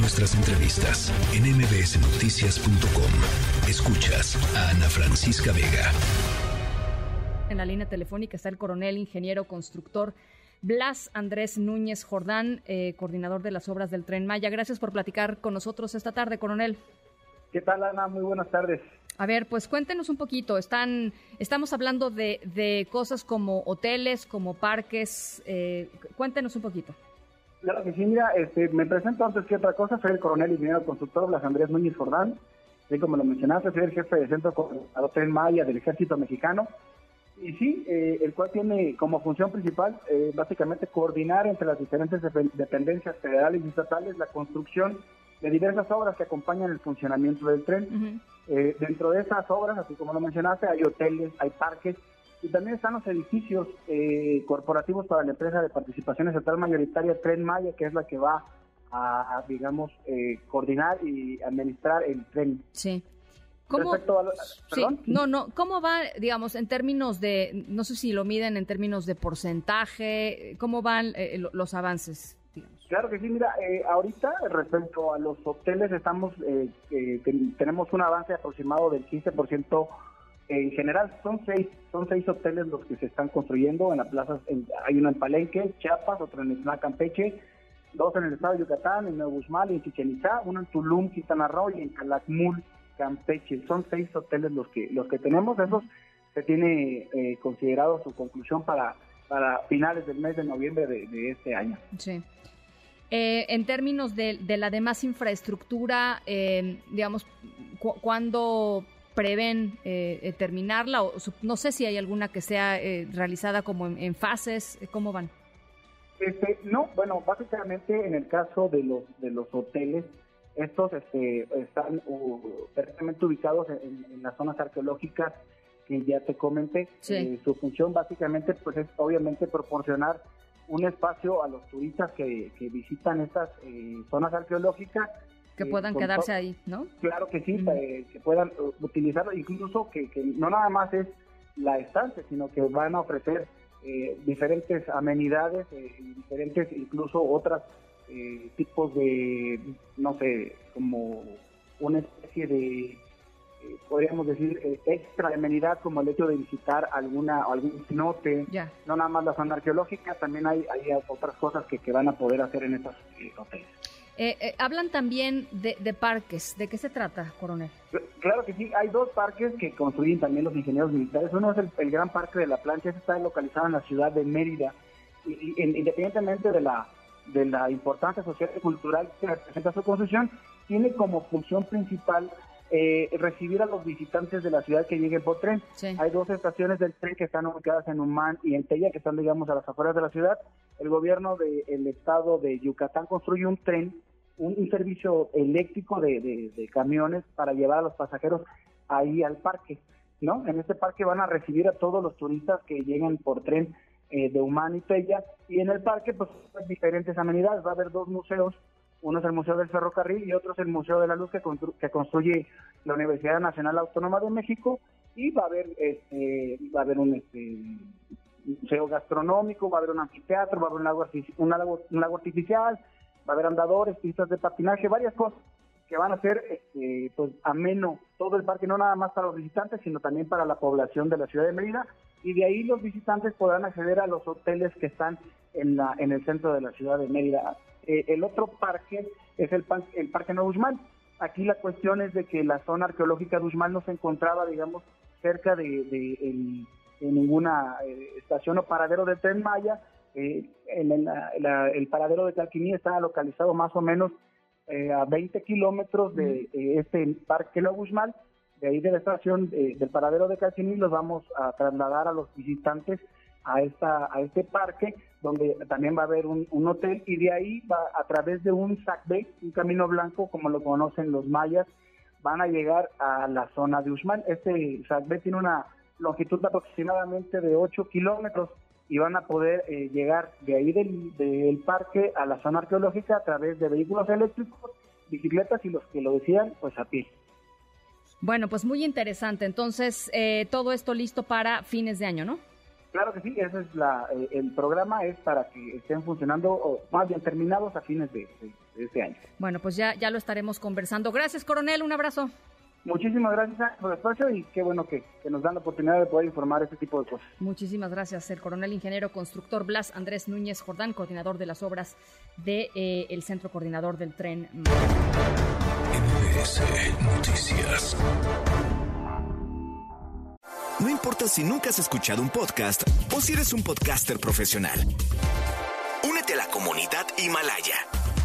Nuestras entrevistas en mbsnoticias.com. Escuchas a Ana Francisca Vega. En la línea telefónica está el coronel ingeniero constructor Blas Andrés Núñez Jordán, eh, coordinador de las obras del Tren Maya. Gracias por platicar con nosotros esta tarde, coronel. ¿Qué tal, Ana? Muy buenas tardes. A ver, pues cuéntenos un poquito. Están, estamos hablando de, de cosas como hoteles, como parques. Eh, cuéntenos un poquito. Claro que sí, mira, este, me presento antes que otra cosa, soy el coronel ingeniero constructor Blas Andrés Núñez Jordán, y como lo mencionaste, soy el jefe de centro coordinador Tren Maya del Ejército Mexicano, y sí, eh, el cual tiene como función principal eh, básicamente coordinar entre las diferentes dependencias federales y estatales la construcción de diversas obras que acompañan el funcionamiento del tren. Eh, dentro de esas obras, así como lo mencionaste, hay hoteles, hay parques y también están los edificios eh, corporativos para la empresa de participación estatal mayoritaria Tren Maya, que es la que va a, digamos, eh, coordinar y administrar el tren. Sí. ¿Cómo, sí, no, no, ¿cómo va, digamos, en términos de, no sé si lo miden en términos de porcentaje, cómo van los avances? Claro que sí, mira, eh, ahorita respecto a los hoteles estamos, eh, eh, tenemos un avance aproximado del 15% en general, son seis, son seis hoteles los que se están construyendo en la plaza, hay uno en Palenque, Chiapas, otro en Isla Campeche, dos en el estado de Yucatán, en Nuevo Usmal y en Chichen Itza, uno en Tulum, Quintana Roo y en Calakmul, Campeche. Son seis hoteles los que los que tenemos, esos se tiene considerado su conclusión para para finales del mes de noviembre de, este año. Sí. Eh, en términos de, la demás infraestructura, eh, digamos, ¿cuándo prevén eh, terminarla? O, no sé si hay alguna que sea realizada como en, fases, ¿cómo van? Este, no, bueno, básicamente en el caso de los de los hoteles, estos este, están perfectamente ubicados en, las zonas arqueológicas que ya te comenté. su función básicamente pues es obviamente proporcionar un espacio a los turistas que, visitan estas eh, zonas arqueológicas. Que puedan quedarse ahí, ¿no? Claro que sí, eh, que puedan uh, utilizarlo, incluso que, no nada más es la estancia, sino que van a ofrecer eh, diferentes amenidades, diferentes incluso otras tipos de, no sé, como una especie de podríamos decir, eh, extra amenidad como el hecho de visitar alguna algún cenote, no nada más la zona arqueológica, también hay, hay otras cosas que, que van a poder hacer en estos eh, hoteles. Eh, hablan también de, parques. ¿De qué se trata, coronel? Claro que sí. Hay dos parques que construyen también los ingenieros militares. Uno es el, Gran Parque de la Plancha. Ese está localizado en la ciudad de Mérida. Y, independientemente de la, de la importancia social y cultural que representa su construcción, tiene como función principal eh, recibir a los visitantes de la ciudad que lleguen por tren. Hay dos estaciones del tren que están ubicadas en Humán y en Tella, que están, digamos, a las afueras de la ciudad. El gobierno del estado de Yucatán construye un tren, un, servicio eléctrico de, camiones para llevar a los pasajeros ahí al parque. ¿no? En este parque van a recibir a todos los turistas que lleguen por tren eh, de Humán y Tella. Y en el parque, pues, diferentes amenidades. Va a haber dos museos uno es el Museo del Ferrocarril y otro es el Museo de la Luz que, que construye la Universidad Nacional Autónoma de México y va a haber este, va a haber un este, museo gastronómico, va a haber un anfiteatro, va a haber un lago, un lago, un lago artificial, va a haber andadores, pistas de patinaje, varias cosas que van a hacer este, pues ameno todo el parque, no nada más para los visitantes, sino también para la población de la ciudad de Mérida, y de ahí los visitantes podrán acceder a los hoteles que están en, la, en el centro de la ciudad de Mérida. Eh, el otro parque es el, el Parque Nuevo Usmal. Aquí la cuestión es de que la zona arqueológica de Usmal no se encontraba, digamos, cerca de, ninguna eh, estación o paradero de Tren Maya. Eh, en el, paradero de Calquiní está localizado más o menos a 20 kilómetros de este Parque Nuevo Usmal. De ahí de la estación del paradero de Calquiní los vamos a trasladar a los visitantes a, esta, a este parque, donde también va a haber un, hotel, y de ahí va a través de un SACBE, un camino blanco, como lo conocen los mayas, van a llegar a la zona de Usman. Este SACBE tiene una longitud aproximadamente de 8 kilómetros y van a poder eh, llegar de ahí del, del, parque a la zona arqueológica a través de vehículos eléctricos, bicicletas y los que lo decían, pues a pie. Bueno, pues muy interesante. Entonces, eh, todo esto listo para fines de año, ¿no? Claro que sí, ese es la, eh, el programa es para que estén funcionando, o más bien terminados a fines de, este año. Bueno, pues ya, ya lo estaremos conversando. Gracias, coronel, un abrazo. Muchísimas gracias por el espacio y qué bueno que, nos dan la oportunidad de poder informar este tipo de cosas. Muchísimas gracias, el coronel ingeniero constructor Blas Andrés Núñez Jordán, coordinador de las obras del de, eh, Centro Coordinador del Tren. MBS Noticias. No importa si nunca has escuchado un podcast o si eres un podcaster profesional. Únete a la comunidad Himalaya.